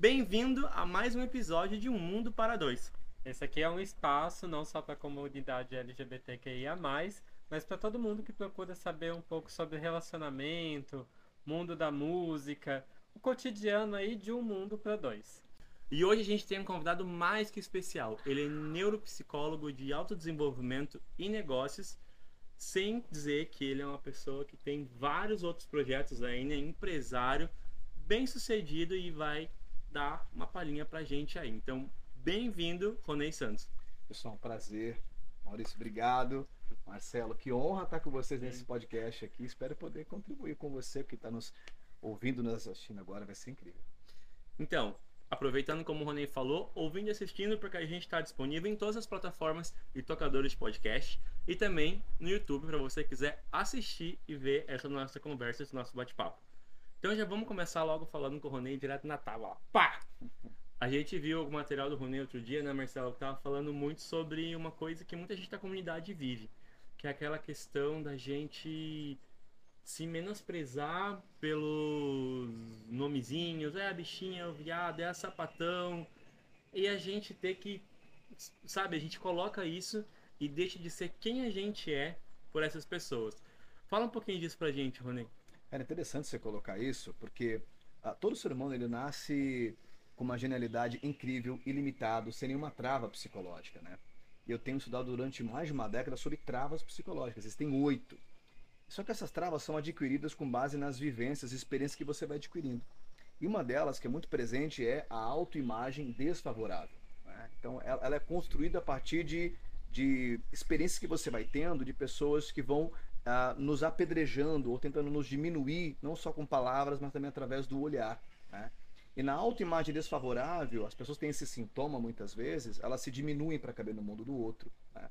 Bem-vindo a mais um episódio de Um Mundo para Dois. Esse aqui é um espaço não só para a comunidade LGBTQIA, mas para todo mundo que procura saber um pouco sobre relacionamento, mundo da música, o cotidiano aí de um mundo para dois. E hoje a gente tem um convidado mais que especial. Ele é neuropsicólogo de autodesenvolvimento e negócios, sem dizer que ele é uma pessoa que tem vários outros projetos ainda, é empresário, bem sucedido e vai dar uma palhinha pra gente aí. Então, bem-vindo, Ronei Santos. Pessoal, um prazer. Maurício, obrigado. Marcelo, que honra estar com vocês nesse podcast aqui. Espero poder contribuir com você que está nos ouvindo, nos assistindo agora. Vai ser incrível. Então, aproveitando como o Ronei falou, ouvindo e assistindo, porque a gente está disponível em todas as plataformas e tocadores de podcast e também no YouTube para você quiser assistir e ver essa nossa conversa, esse nosso bate-papo. Então já vamos começar logo falando com o Ronei direto na tábua. Pá! A gente viu o material do Ronei outro dia, né, Marcelo? Que tava falando muito sobre uma coisa que muita gente da comunidade vive, que é aquela questão da gente se menosprezar pelos nomezinhos, é a bichinha, é o viado, é a sapatão, e a gente ter que, sabe, a gente coloca isso e deixa de ser quem a gente é por essas pessoas. Fala um pouquinho disso pra gente, Ronei. Era interessante você colocar isso, porque ah, todo ser humano ele nasce com uma genialidade incrível, ilimitado, sem nenhuma trava psicológica, né? E eu tenho estudado durante mais de uma década sobre travas psicológicas. Existem oito. Só que essas travas são adquiridas com base nas vivências e experiências que você vai adquirindo. E uma delas, que é muito presente, é a autoimagem desfavorável. Né? Então, ela, é construída a partir de, de experiências que você vai tendo, de pessoas que vão nos apedrejando ou tentando nos diminuir, não só com palavras, mas também através do olhar. Né? E na autoimagem desfavorável, as pessoas têm esse sintoma muitas vezes, elas se diminuem para caber no mundo do outro. Né?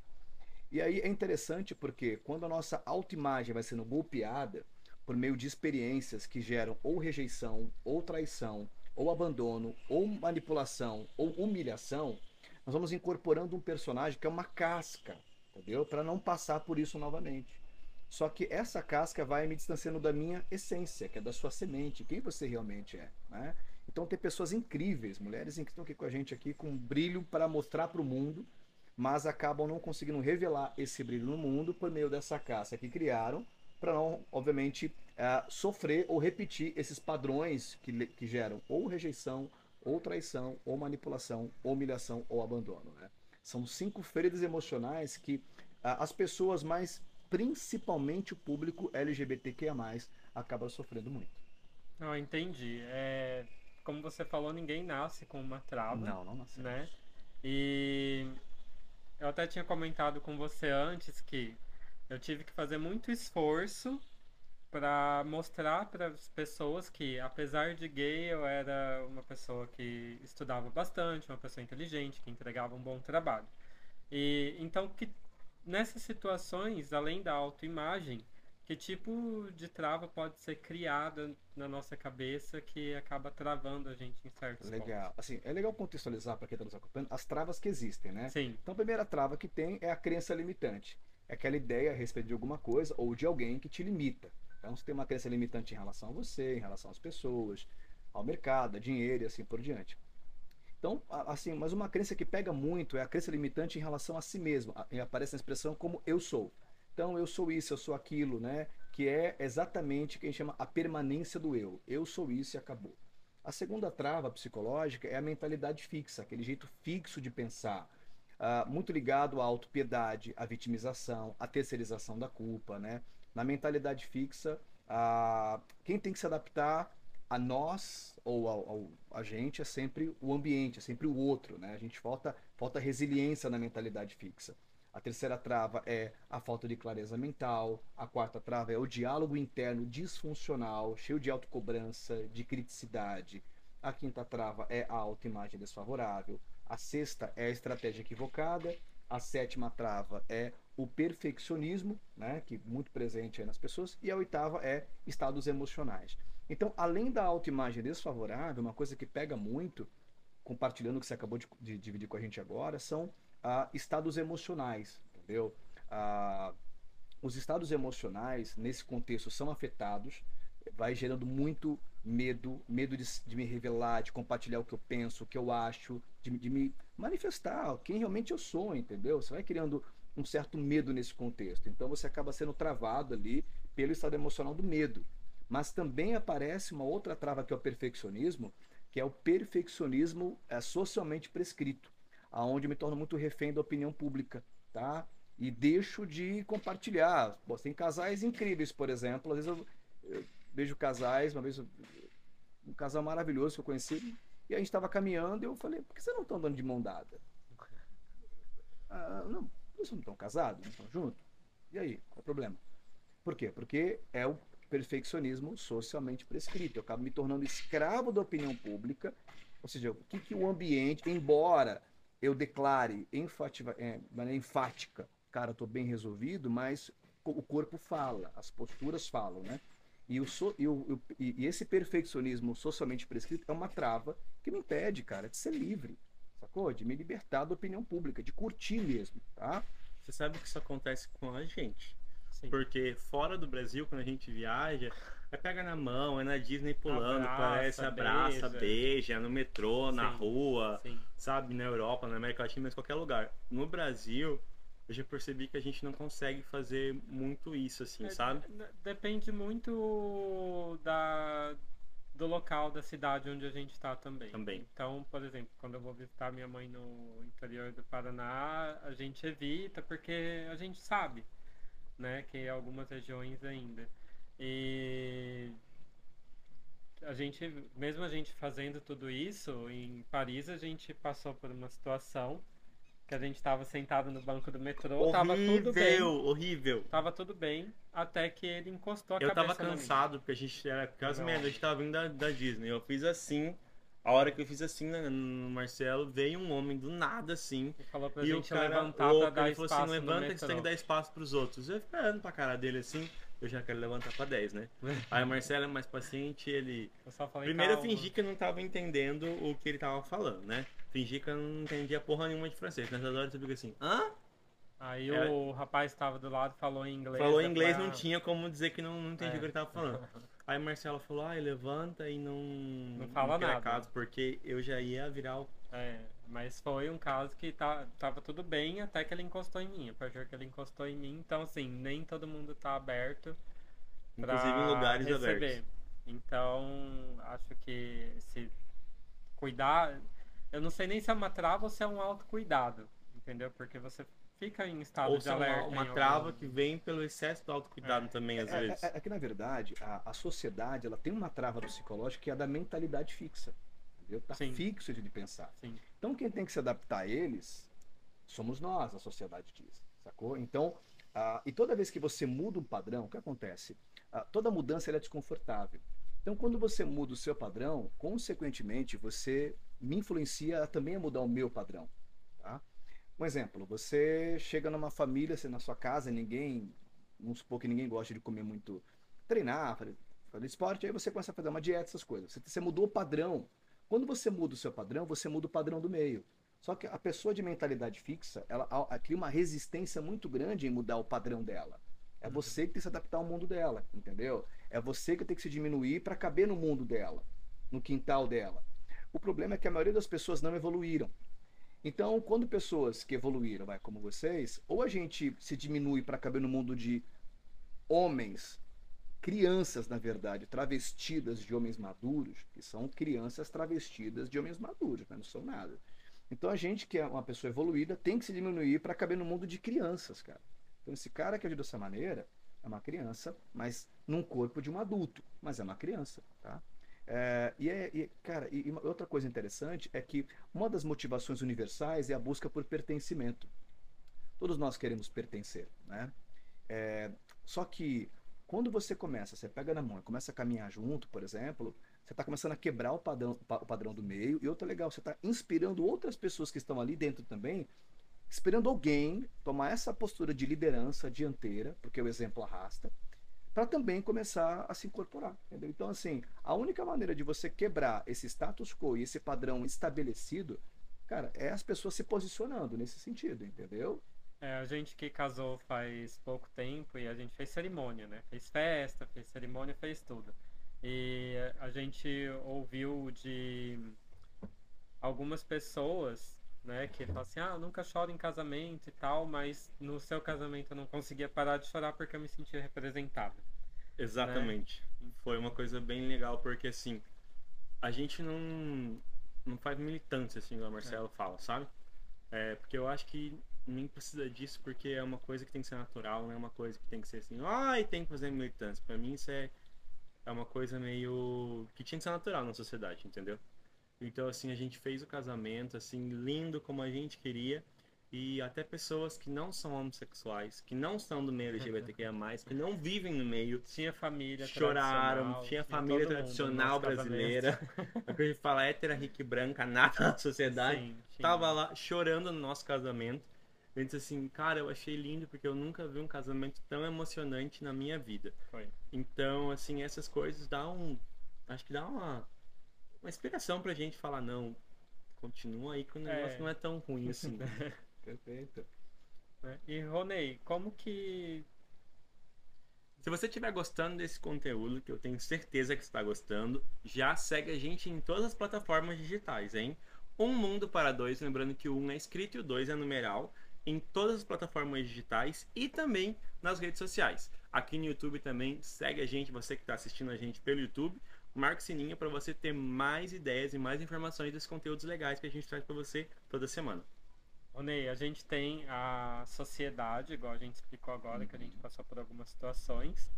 E aí é interessante porque quando a nossa autoimagem vai sendo golpeada por meio de experiências que geram ou rejeição, ou traição, ou abandono, ou manipulação, ou humilhação, nós vamos incorporando um personagem que é uma casca, entendeu? Para não passar por isso novamente. Só que essa casca vai me distanciando da minha essência, que é da sua semente, quem você realmente é. Né? Então tem pessoas incríveis, mulheres que estão aqui com a gente aqui com brilho para mostrar para o mundo, mas acabam não conseguindo revelar esse brilho no mundo por meio dessa casca que criaram, para não, obviamente, uh, sofrer ou repetir esses padrões que, que geram ou rejeição, ou traição, ou manipulação, ou humilhação, ou abandono. Né? São cinco feridas emocionais que uh, as pessoas mais principalmente o público LGBTQIA+, acaba sofrendo muito. Não, entendi. É, como você falou, ninguém nasce com uma trava. Não, não nasce. Né? E eu até tinha comentado com você antes que eu tive que fazer muito esforço para mostrar para as pessoas que, apesar de gay, eu era uma pessoa que estudava bastante, uma pessoa inteligente, que entregava um bom trabalho. E então que nessas situações, além da autoimagem, que tipo de trava pode ser criada na nossa cabeça que acaba travando a gente em certos Legal. Pontos? Assim, é legal contextualizar para quem está nos acompanhando as travas que existem, né? Sim. Então, a primeira trava que tem é a crença limitante. É aquela ideia a respeito de alguma coisa ou de alguém que te limita. Então, você tem uma crença limitante em relação a você, em relação às pessoas, ao mercado, a dinheiro e assim por diante. Então, assim, mas uma crença que pega muito é a crença limitante em relação a si mesmo. Aparece na expressão como eu sou. Então, eu sou isso, eu sou aquilo, né? Que é exatamente o que a gente chama a permanência do eu. Eu sou isso e acabou. A segunda trava psicológica é a mentalidade fixa, aquele jeito fixo de pensar, uh, muito ligado à autopiedade, à vitimização, à terceirização da culpa, né? Na mentalidade fixa, uh, quem tem que se adaptar a nós ou ao, ao, a gente é sempre o ambiente, é sempre o outro, né? A gente falta, falta resiliência na mentalidade fixa. A terceira trava é a falta de clareza mental. A quarta trava é o diálogo interno disfuncional, cheio de autocobrança, de criticidade. A quinta trava é a autoimagem desfavorável. A sexta é a estratégia equivocada. A sétima trava é o perfeccionismo, né, que é muito presente nas pessoas. E a oitava é estados emocionais. Então, além da autoimagem desfavorável, uma coisa que pega muito, compartilhando o que você acabou de, de dividir com a gente agora, são ah, estados emocionais, entendeu? Ah, os estados emocionais, nesse contexto, são afetados vai gerando muito medo, medo de, de me revelar, de compartilhar o que eu penso, o que eu acho, de, de me manifestar quem realmente eu sou, entendeu? Você vai criando um certo medo nesse contexto. Então você acaba sendo travado ali pelo estado emocional do medo. Mas também aparece uma outra trava que é o perfeccionismo, que é o perfeccionismo é, socialmente prescrito, aonde me torno muito refém da opinião pública, tá? E deixo de compartilhar. Pô, tem casais incríveis, por exemplo. Às vezes eu, eu vejo casais, uma vez um casal maravilhoso que eu conheci, e a gente estava caminhando e eu falei, por que vocês não estão andando de mão dada? Ah, não, vocês não estão casados, não estão juntos? E aí, qual é o problema? Por quê? Porque é o perfeccionismo socialmente prescrito. Eu acabo me tornando escravo da opinião pública, ou seja, o que, que o ambiente, embora eu declare enfativa, é, maneira enfática, cara, estou bem resolvido, mas o corpo fala, as posturas falam, né? E, o so, e, o, e, esse perfeccionismo socialmente prescrito é uma trava que me impede, cara, de ser livre, sacou? De me libertar da opinião pública, de curtir mesmo, tá? Você sabe que isso acontece com a gente. Sim. Porque fora do Brasil, quando a gente viaja, é pega na mão, é na Disney pulando, abraça, parece, abraça, beija. beija, no metrô, Sim. na rua, Sim. sabe, na Europa, na América Latina, mas qualquer lugar. No Brasil, eu já percebi que a gente não consegue fazer muito isso, assim, é, sabe? Depende muito da, do local da cidade onde a gente está também. Também. Então, por exemplo, quando eu vou visitar minha mãe no interior do Paraná, a gente evita porque a gente sabe, né, que algumas regiões ainda. E a gente, mesmo a gente fazendo tudo isso, em Paris a gente passou por uma situação que a gente tava sentado no banco do metrô, horrível, tava tudo bem. Horrível, Tava tudo bem, até que ele encostou a eu cabeça Eu tava cansado, porque a gente era quase meia a gente tava vindo da, da Disney. Eu fiz assim, a hora que eu fiz assim né, no Marcelo, veio um homem do nada assim. E falou pra e gente o cara levantar louco, pra ele falou assim, levanta que você tem que dar espaço pros outros. Eu esperando pra cara dele assim eu já quero levantar pra 10, né? Aí o Marcelo é mais paciente, ele. Eu Primeiro calma. eu fingi que eu não tava entendendo o que ele tava falando, né? Fingi que eu não entendia porra nenhuma de francês. Nessa hora você fica assim, hã? Aí é... o rapaz estava do lado falou em inglês. Falou em inglês, não tinha como dizer que não, não entendi é. o que ele tava falando. Aí o Marcelo falou, ai, levanta e não. Não fala não nada. Caso, porque eu já ia virar o. É, mas foi um caso que tá, tava tudo bem até que ele encostou em mim. A partir que ele encostou em mim, então assim, nem todo mundo tá aberto. Inclusive em lugares receber. abertos. Então, acho que se cuidar. Eu não sei nem se é uma trava ou se é um autocuidado. Entendeu? Porque você fica em estado Ou de alerta. Uma, uma trava algum... que vem pelo excesso do autocuidado é. também, às é, vezes. É, é, que, na verdade, a, a sociedade ela tem uma trava psicológica que é a da mentalidade fixa. Entendeu? Tá Sim. fixo de pensar. Sim. Então, quem tem que se adaptar a eles somos nós, a sociedade diz. Sacou? Então, uh, e toda vez que você muda um padrão, o que acontece? Uh, toda mudança é desconfortável. Então, quando você muda o seu padrão, consequentemente, você me influencia também a mudar o meu padrão. Um exemplo, você chega numa família, você na sua casa, ninguém, vamos supor que ninguém gosta de comer muito, treinar, fazer, fazer esporte, aí você começa a fazer uma dieta, essas coisas. Você, você mudou o padrão. Quando você muda o seu padrão, você muda o padrão do meio. Só que a pessoa de mentalidade fixa, ela, ela cria uma resistência muito grande em mudar o padrão dela. É uhum. você que tem que se adaptar ao mundo dela, entendeu? É você que tem que se diminuir para caber no mundo dela, no quintal dela. O problema é que a maioria das pessoas não evoluíram. Então, quando pessoas que evoluíram, vai como vocês, ou a gente se diminui para caber no mundo de homens, crianças, na verdade, travestidas de homens maduros, que são crianças travestidas de homens maduros, mas não são nada. Então, a gente que é uma pessoa evoluída tem que se diminuir para caber no mundo de crianças, cara. Então, esse cara que agiu dessa maneira é uma criança, mas num corpo de um adulto, mas é uma criança, tá? É, e, é, e, cara, e, outra coisa interessante é que uma das motivações universais é a busca por pertencimento. Todos nós queremos pertencer, né? É, só que quando você começa, você pega na mão e começa a caminhar junto, por exemplo, você está começando a quebrar o padrão, o padrão do meio. E outra legal, você está inspirando outras pessoas que estão ali dentro também, esperando alguém tomar essa postura de liderança dianteira, porque o exemplo arrasta, para também começar a se incorporar. Entendeu? Então, assim, a única maneira de você quebrar esse status quo e esse padrão estabelecido, cara, é as pessoas se posicionando nesse sentido, entendeu? É, a gente que casou faz pouco tempo e a gente fez cerimônia, né? Fez festa, fez cerimônia, fez tudo. E a gente ouviu de algumas pessoas, né, que falam assim, ah, eu nunca choro em casamento e tal, mas no seu casamento eu não conseguia parar de chorar porque eu me sentia representada. Exatamente. Né? Foi uma coisa bem legal, porque assim, a gente não, não faz militância, assim, como a Marcelo é. fala, sabe? É, porque eu acho que nem precisa disso, porque é uma coisa que tem que ser natural, não é uma coisa que tem que ser assim, ai, tem que fazer militância. Pra mim isso é, é uma coisa meio. que tinha que ser natural na sociedade, entendeu? Então, assim, a gente fez o casamento, assim, lindo como a gente queria. E até pessoas que não são homossexuais, que não são do meio LGBTQIA+, que não vivem no meio. Tinha família Choraram, tinha, família tradicional brasileira. a que a gente fala hétera, rica e branca, nada na sociedade. Sim, Tava lá chorando no nosso casamento. Eu disse assim, cara, eu achei lindo porque eu nunca vi um casamento tão emocionante na minha vida. Foi. Então, assim, essas coisas dão um. Acho que dá uma, uma inspiração pra gente falar, não, continua aí que o negócio é. não é tão ruim assim. Perfeito. É, e Ronei, como que. Se você estiver gostando desse conteúdo, que eu tenho certeza que está gostando, já segue a gente em todas as plataformas digitais, hein? Um Mundo para Dois, lembrando que o um é escrito e o dois é numeral em todas as plataformas digitais e também nas redes sociais. Aqui no YouTube também, segue a gente, você que está assistindo a gente pelo YouTube, marque o sininho para você ter mais ideias e mais informações dos conteúdos legais que a gente traz para você toda semana. Ney, a gente tem a sociedade, igual a gente explicou agora, que a gente passou por algumas situações.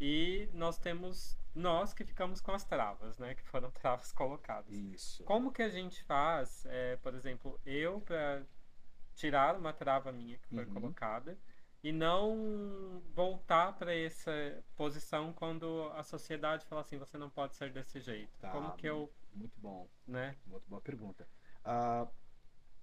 E nós temos nós que ficamos com as travas, né? Que foram travas colocadas. Isso. Como que a gente faz, é, por exemplo, eu para tirar uma trava minha que foi uhum. colocada e não voltar para essa posição quando a sociedade fala assim, você não pode ser desse jeito. Tá, Como que eu... Muito bom. Né? Muito boa pergunta. Uh,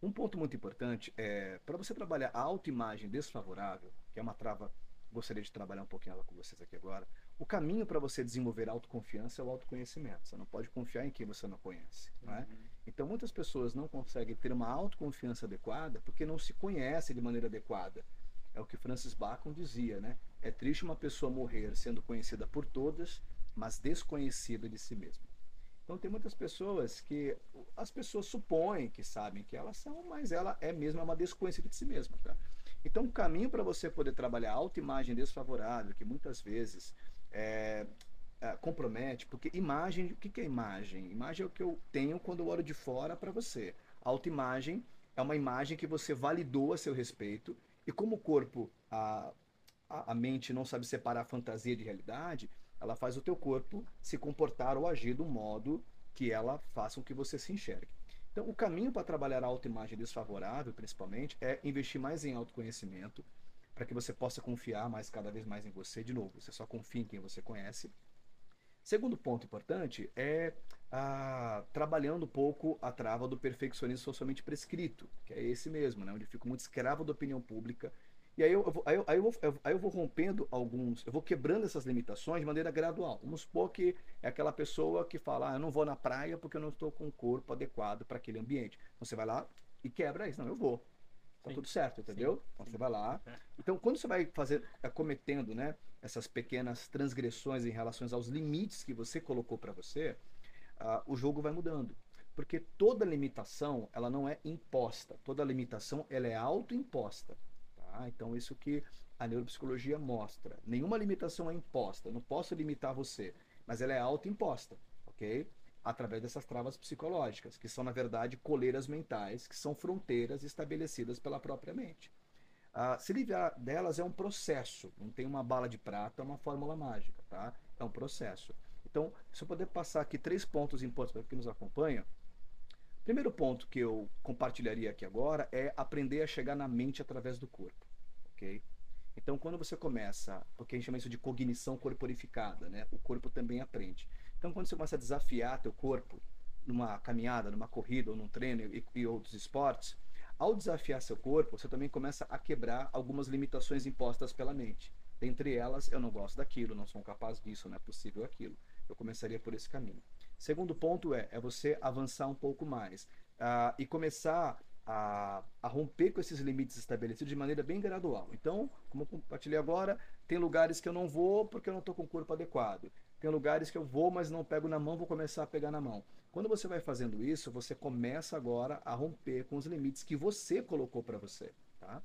um ponto muito importante é, para você trabalhar a autoimagem desfavorável, que é uma trava, gostaria de trabalhar um pouquinho ela com vocês aqui agora, o caminho para você desenvolver autoconfiança é o autoconhecimento. Você não pode confiar em quem você não conhece. É? Uhum. Então, muitas pessoas não conseguem ter uma autoconfiança adequada porque não se conhecem de maneira adequada. É o que Francis Bacon dizia, né? É triste uma pessoa morrer sendo conhecida por todas, mas desconhecida de si mesma. Então, tem muitas pessoas que as pessoas supõem que sabem que elas são, mas ela é mesmo uma desconhecida de si mesma. Tá? Então, o caminho para você poder trabalhar a autoimagem desfavorável, que muitas vezes é, é, compromete, porque imagem, o que, que é imagem? Imagem é o que eu tenho quando eu olho de fora para você. Autoimagem é uma imagem que você validou a seu respeito, e como o corpo, a, a, a mente não sabe separar fantasia de realidade, ela faz o teu corpo se comportar ou agir do modo que ela faça com que você se enxergue. Então, o caminho para trabalhar a autoimagem desfavorável, principalmente, é investir mais em autoconhecimento, para que você possa confiar mais cada vez mais em você. De novo, você só confia em quem você conhece. Segundo ponto importante é ah, trabalhando um pouco a trava do perfeccionismo socialmente prescrito, que é esse mesmo, né? onde eu fico muito escravo da opinião pública. E aí eu, aí, eu, aí, eu vou, aí eu vou rompendo alguns, eu vou quebrando essas limitações de maneira gradual. Vamos supor que é aquela pessoa que fala, ah, eu não vou na praia porque eu não estou com o corpo adequado para aquele ambiente. Então você vai lá e quebra isso. Não, eu vou. Tá Sim. tudo certo, entendeu? Sim. Então você vai lá. É. Então, quando você vai fazer, é, cometendo, né, essas pequenas transgressões em relação aos limites que você colocou para você, uh, o jogo vai mudando. Porque toda limitação, ela não é imposta. Toda limitação, ela é autoimposta. Tá? Então, isso que a neuropsicologia mostra. Nenhuma limitação é imposta. Não posso limitar você, mas ela é autoimposta, ok? através dessas travas psicológicas, que são, na verdade, coleiras mentais, que são fronteiras estabelecidas pela própria mente. Ah, se livrar delas é um processo, não tem uma bala de prata, é uma fórmula mágica, tá? É um processo. Então, se eu puder passar aqui três pontos importantes para quem nos acompanha. Primeiro ponto que eu compartilharia aqui agora é aprender a chegar na mente através do corpo, ok? Então, quando você começa, porque a gente chama isso de cognição corporificada, né? O corpo também aprende. Então, quando você começa a desafiar teu corpo numa caminhada, numa corrida ou num treino e, e outros esportes, ao desafiar seu corpo, você também começa a quebrar algumas limitações impostas pela mente. Dentre elas, eu não gosto daquilo, não sou capaz disso, não é possível aquilo. Eu começaria por esse caminho. Segundo ponto é, é você avançar um pouco mais uh, e começar a, a, romper com esses limites estabelecidos de maneira bem gradual. Então, como eu compartilhei agora, tem lugares que eu não vou porque eu não estou com o corpo adequado. Tem lugares que eu vou, mas não pego na mão, vou começar a pegar na mão. Quando você vai fazendo isso, você começa agora a romper com os limites que você colocou para você, tá?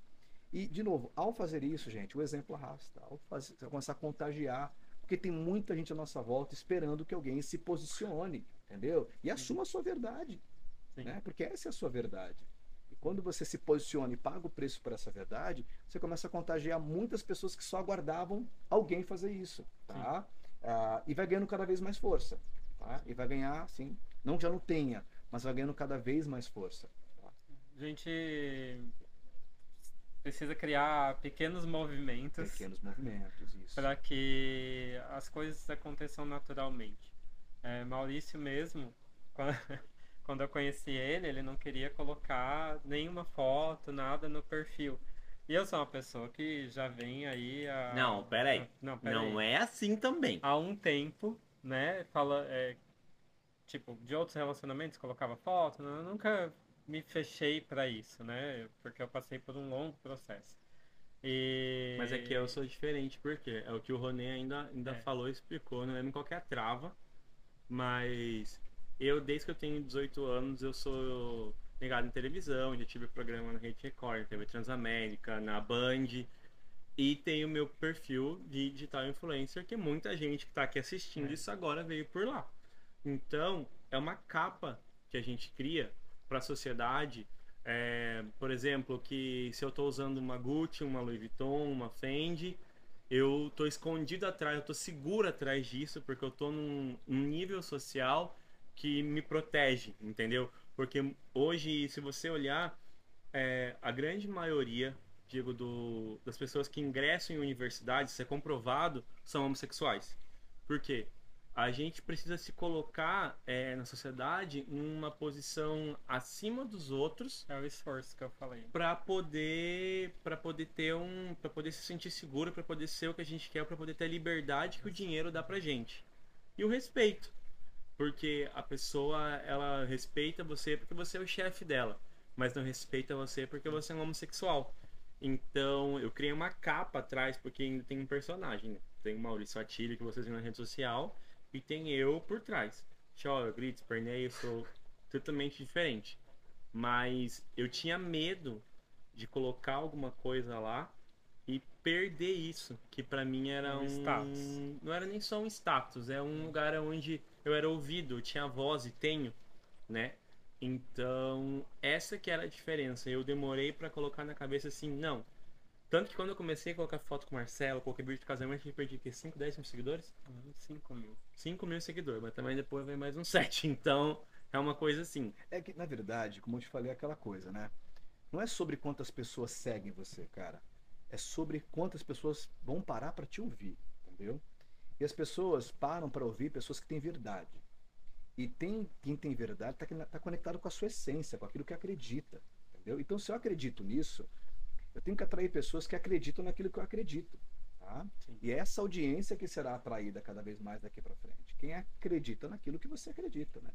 E, de novo, ao fazer isso, gente, o exemplo arrasta. Ao fazer, você começar a contagiar, porque tem muita gente à nossa volta esperando que alguém se posicione, entendeu? E assuma a sua verdade, né? Porque essa é a sua verdade. E quando você se posiciona e paga o preço por essa verdade, você começa a contagiar muitas pessoas que só aguardavam alguém fazer isso, tá? Ah, e vai ganhando cada vez mais força, tá? E vai ganhar, assim, não que já não tenha, mas vai ganhando cada vez mais força. Tá? A gente precisa criar pequenos movimentos. Pequenos movimentos, isso. Para que as coisas aconteçam naturalmente. É, Maurício mesmo, quando, quando eu conheci ele, ele não queria colocar nenhuma foto, nada no perfil. E eu sou uma pessoa que já vem aí a... Não, peraí. Não, peraí. Não é assim também. Há um tempo, né? Fala, é, tipo, de outros relacionamentos, colocava foto. né, Eu nunca me fechei para isso, né? Porque eu passei por um longo processo. E... Mas é que eu sou diferente, porque é o que o Ronê ainda, ainda É. falou e explicou, não lembro qual que é a trava, mas eu, desde que eu tenho 18 anos, eu sou ligado em televisão, já tive programa na Rede Record, na TV Transamérica, na Band, e tenho meu perfil de digital influencer, que muita gente que está aqui assistindo É. isso agora veio por lá. Então, é uma capa que a gente cria para a sociedade. é, por exemplo, que se eu estou usando uma Gucci, uma Louis Vuitton, uma Fendi, eu tô escondido atrás, eu tô seguro atrás disso, porque eu tô num, num nível social que me protege, entendeu? Porque hoje, se você olhar, é, a grande maioria, digo, do, das pessoas que ingressam em universidades, isso é comprovado, são homossexuais. Por quê? A gente precisa se colocar é, na sociedade numa posição acima dos outros É o esforço que eu falei. para poder para poder ter um para poder se sentir seguro para poder ser o que a gente quer para poder ter a liberdade que o dinheiro dá pra gente e o respeito porque a pessoa ela respeita você porque você é o chefe dela mas não respeita você porque você é um homossexual então eu criei uma capa atrás porque ainda tem um personagem né? tem o Maurício Atilho que vocês viram na rede social e tem eu por trás choro grito esperneio sou totalmente diferente mas eu tinha medo de colocar alguma coisa lá e perder isso, que pra mim era Um um, status. não era nem só um status, é um lugar onde eu era ouvido, eu tinha voz e tenho, né? Então, essa que era a diferença. Eu demorei pra colocar na cabeça assim, não. Tanto que quando eu comecei a colocar foto com o Marcelo, coloquei vídeo de casamento, eu perdi que 5, 10 mil seguidores? 5 mil. 5 mil seguidores, mas também depois vem mais uns 7. Então, é uma coisa assim. É que, na verdade, como eu te falei, é aquela coisa, né? Não é sobre quantas pessoas seguem você, cara. É sobre quantas pessoas vão parar para te ouvir, entendeu? E as pessoas param para ouvir pessoas que têm verdade. E tem quem tem verdade está tá conectado com a sua essência, com aquilo que acredita, entendeu? Então, se eu acredito nisso, eu tenho que atrair pessoas que acreditam naquilo que eu acredito, tá? E é essa audiência que será atraída cada vez mais daqui para frente. Quem acredita naquilo que você acredita, né?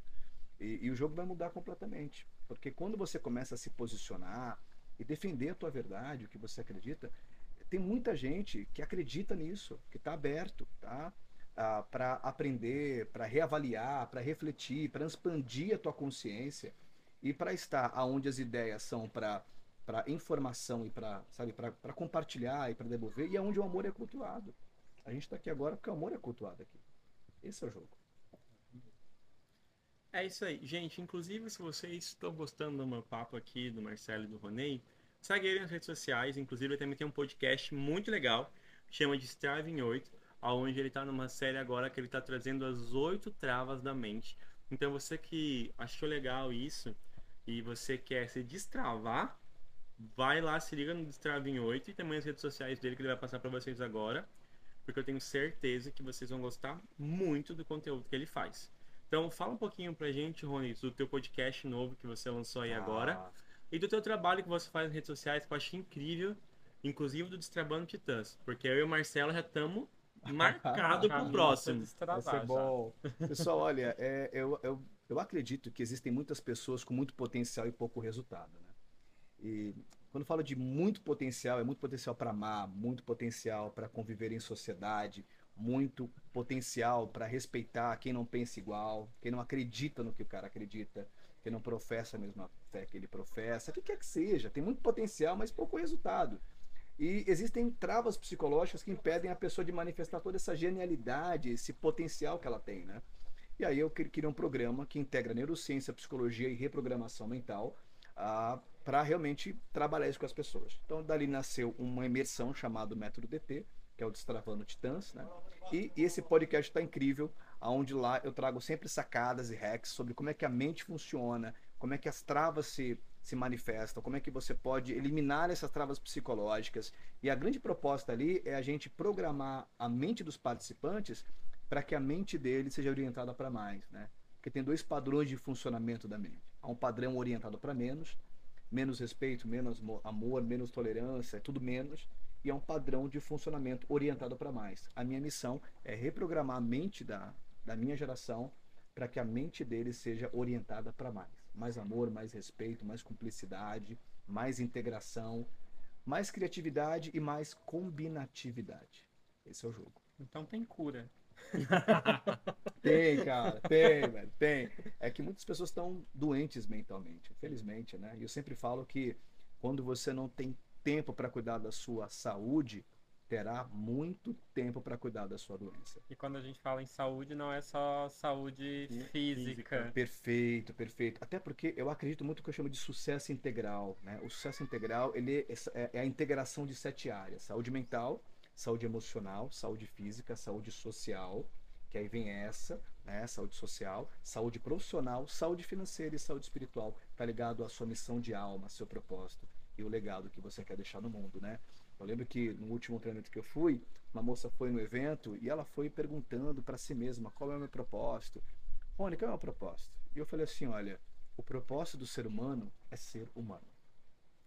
E, e o jogo vai mudar completamente. Porque quando você começa a se posicionar e defender a tua verdade, o que você acredita, tem muita gente que acredita nisso, que está aberto, tá? Ah, para aprender, para reavaliar, para refletir, para expandir a tua consciência e para estar aonde as ideias são para para informação e para sabe para compartilhar e para devolver e aonde o amor é cultuado. A gente está aqui agora porque o amor é cultuado aqui. Esse é o jogo. É isso aí. Gente, inclusive, se vocês estão gostando do meu papo aqui, do Marcelo e do Ronei, segue ele nas redes sociais. Inclusive, ele também tem um podcast muito legal, chama de Striving 8, onde ele está numa série agora que ele está trazendo as oito travas da mente. Então, você que achou legal isso e você quer se destravar, vai lá, se liga no Destraving 8 e também as redes sociais dele que ele vai passar para vocês agora, porque eu tenho certeza que vocês vão gostar muito do conteúdo que ele faz. Então, fala um pouquinho pra gente, Rony, do teu podcast novo que você lançou aí agora Ah, e do teu trabalho que você faz nas redes sociais, que eu acho incrível, inclusive do Destrabando Titãs, porque eu e o Marcelo já estamos marcados pro Caminho próximo. Vai ser bom. Pessoal, olha, é, eu, eu, eu acredito que existem muitas pessoas com muito potencial e pouco resultado, né? E quando eu falo de muito potencial, é muito potencial para amar, muito potencial para conviver em sociedade, muito potencial para respeitar quem não pensa igual, quem não acredita no que o cara acredita, não professa a mesma fé que ele professa, o que quer que seja. Tem muito potencial, mas pouco resultado. E existem travas psicológicas que impedem a pessoa de manifestar toda essa genialidade, esse potencial que ela tem, né? E aí eu queria um programa que integra neurociência, psicologia e reprogramação mental ah, para realmente trabalhar isso com as pessoas. Então dali nasceu uma imersão chamada Método DT, que é o Destravando Titãs, né? E, e esse podcast está incrível, aonde lá eu trago sempre sacadas e hacks sobre como é que a mente funciona, como é que as travas se se manifestam, como é que você pode eliminar essas travas psicológicas. E a grande proposta ali é a gente programar a mente dos participantes para que a mente deles seja orientada para mais, né? Porque tem dois padrões de funcionamento da mente. Há um padrão orientado para menos, menos respeito, menos amor, menos tolerância, é tudo menos, e há um padrão de funcionamento orientado para mais. A minha missão é reprogramar a mente da, da minha geração para que a mente deles seja orientada para mais mais amor, mais respeito, mais cumplicidade, mais integração, mais criatividade e mais combinatividade. Esse é o jogo. Então tem cura. tem, cara, tem, velho, tem. É que muitas pessoas estão doentes mentalmente, infelizmente, né? E eu sempre falo que quando você não tem tempo para cuidar da sua saúde, terá muito tempo para cuidar da sua doença. E quando a gente fala em saúde, não é só saúde física. física. Perfeito, perfeito. Até porque eu acredito muito que eu chamo de sucesso integral. Né? O sucesso integral ele é, é a integração de sete áreas: saúde mental, saúde emocional, saúde física, saúde social, que aí vem essa, né? Saúde social, saúde profissional, saúde financeira e saúde espiritual. Tá ligado à sua missão de alma, seu propósito e o legado que você quer deixar no mundo, né? Eu lembro que no último treinamento que eu fui, uma moça foi no evento e ela foi perguntando para si mesma qual é o meu propósito. Rony, qual é o meu propósito? E eu falei assim: olha, o propósito do ser humano é ser humano.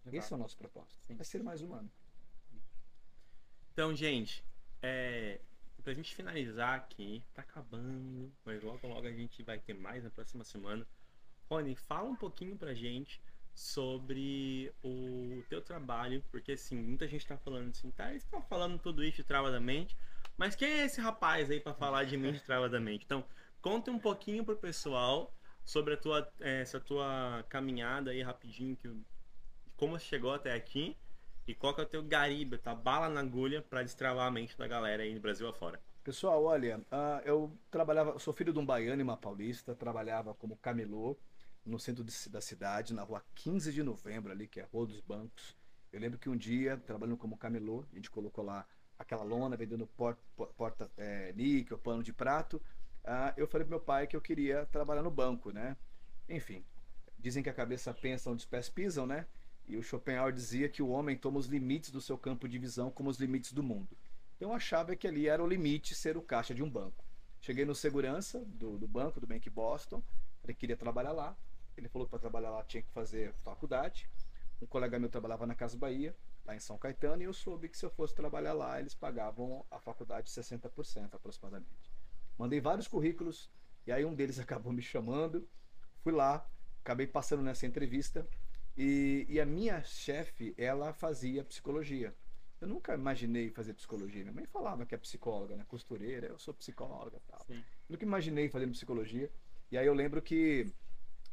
Exato. Esse é o nosso propósito. Sim. É ser mais humano. Então, gente, é, pra gente finalizar aqui, tá acabando, mas logo logo a gente vai ter mais na próxima semana. Rony, fala um pouquinho pra gente sobre o teu trabalho, porque assim, muita gente tá falando assim, tá, eles estão falando tudo isso travadamente, mas quem é esse rapaz aí para falar de mente travadamente? Então, conta um pouquinho pro pessoal sobre a tua, é, essa tua caminhada aí rapidinho, que, como você chegou até aqui e qual que é o teu gariba, tua bala na agulha para destravar a mente da galera aí no Brasil afora. Pessoal, olha, uh, eu trabalhava, sou filho de um baiano e uma paulista, trabalhava como camelô, no centro de, da cidade, na rua 15 de novembro, ali, que é a Rua dos Bancos. Eu lembro que um dia, trabalhando como camelô, a gente colocou lá aquela lona vendendo porta, porta é, níquel, pano de prato. Ah, eu falei pro meu pai que eu queria trabalhar no banco, né? Enfim, dizem que a cabeça pensa onde os pés pisam, né? E o Schopenhauer dizia que o homem toma os limites do seu campo de visão como os limites do mundo. Então achava que ali era o limite ser o caixa de um banco. Cheguei no segurança do, do banco, do Bank Boston, ele queria trabalhar lá. Ele falou que para trabalhar lá tinha que fazer faculdade. Um colega meu trabalhava na Casa Bahia, lá em São Caetano, e eu soube que se eu fosse trabalhar lá, eles pagavam a faculdade 60% aproximadamente. Mandei vários currículos, e aí um deles acabou me chamando. Fui lá, acabei passando nessa entrevista, e, e a minha chefe, ela fazia psicologia. Eu nunca imaginei fazer psicologia. Minha mãe falava que é psicóloga, né? Costureira, eu sou psicóloga e tal. Sim. Nunca imaginei fazendo psicologia. E aí eu lembro que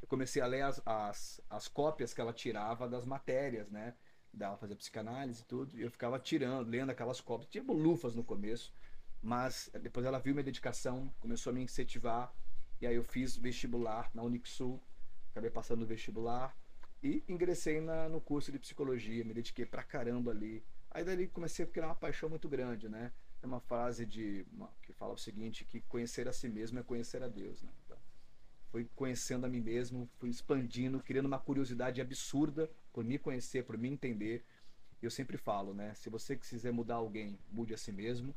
comecei a ler as, as, as cópias que ela tirava das matérias, né? Dela fazer psicanálise e tudo. E eu ficava tirando, lendo aquelas cópias. Tinha bolufas no começo, mas depois ela viu minha dedicação, começou a me incentivar. E aí eu fiz vestibular na Unixul, acabei passando no vestibular e ingressei na, no curso de psicologia, me dediquei pra caramba ali. Aí dali comecei a criar uma paixão muito grande, né? É uma frase de uma, que fala o seguinte, que conhecer a si mesmo é conhecer a Deus, né? Fui conhecendo a mim mesmo, fui expandindo, criando uma curiosidade absurda por me conhecer, por me entender. Eu sempre falo, né? Se você quiser mudar alguém, mude a si mesmo.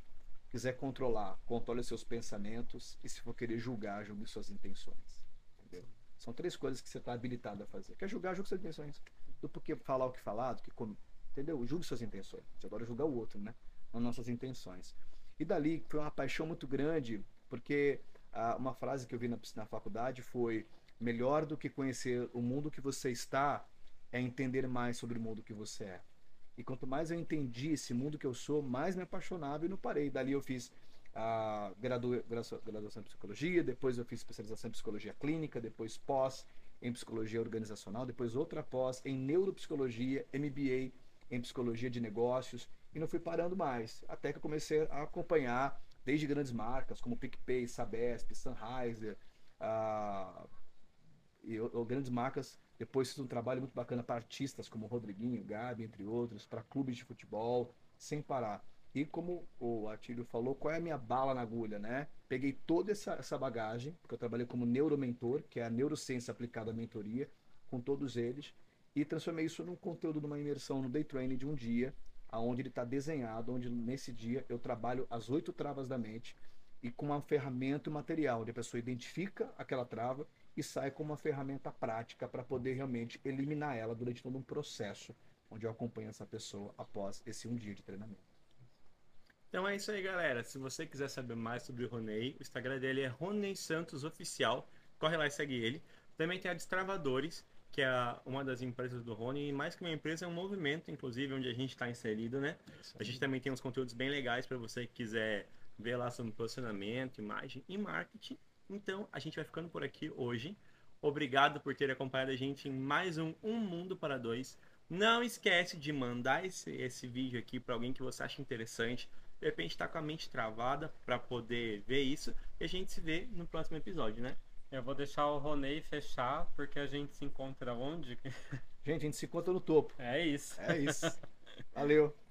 Quiser controlar, controle seus pensamentos. E se for querer julgar, julgue suas intenções. Entendeu? São três coisas que você está habilitado a fazer. Quer julgar, julgue suas intenções. Do porquê falar o que falar, do que como. Entendeu? Julgue suas intenções. Você agora julgar o outro, né? Não nossas intenções. E dali foi uma paixão muito grande, porque uma frase que eu vi na, na faculdade foi: melhor do que conhecer o mundo que você está é entender mais sobre o mundo que você é. E quanto mais eu entendi esse mundo que eu sou, mais me apaixonava e não parei. Dali eu fiz a gradu, graduação em psicologia, depois eu fiz especialização em psicologia clínica, depois pós em psicologia organizacional, depois outra pós em neuropsicologia, MBA em psicologia de negócios, e não fui parando mais, até que eu comecei a acompanhar desde grandes marcas como PicPay, Sabesp, Sennheiser, uh, e, ou, grandes marcas. Depois fiz um trabalho muito bacana para artistas como Rodriguinho, Gabi, entre outros, para clubes de futebol, sem parar. E como o Atílio falou, qual é a minha bala na agulha, né? Peguei toda essa, essa bagagem, porque eu trabalhei como neuromentor, que é a neurociência aplicada à mentoria, com todos eles, e transformei isso num conteúdo, numa imersão no day training de um dia, aonde ele está desenhado, onde nesse dia eu trabalho as oito travas da mente e com uma ferramenta e material, onde a pessoa identifica aquela trava e sai com uma ferramenta prática para poder realmente eliminar ela durante todo um processo, onde eu acompanho essa pessoa após esse um dia de treinamento. Então é isso aí, galera. Se você quiser saber mais sobre o Ronei, o Instagram dele é Ronei Santos Oficial. Corre lá e segue ele. Também tem a Destravadores, que é uma das empresas do Rony. E mais que uma empresa, é um movimento, inclusive, onde a gente está inserido, né? A gente também tem uns conteúdos bem legais para você que quiser ver lá sobre posicionamento, imagem e marketing. Então, a gente vai ficando por aqui hoje. Obrigado por ter acompanhado a gente em mais um Um Mundo para Dois. Não esquece de mandar esse, esse vídeo aqui para alguém que você acha interessante de repente está com a mente travada para poder ver isso e a gente se vê no próximo episódio, né? Eu vou deixar o Ronei fechar porque a gente se encontra onde? Gente, a gente se encontra no topo. É isso. É isso. Valeu.